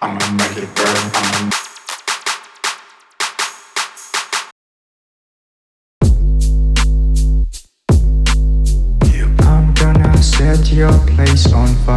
I'ma make it burn. I'ma set your place on fire.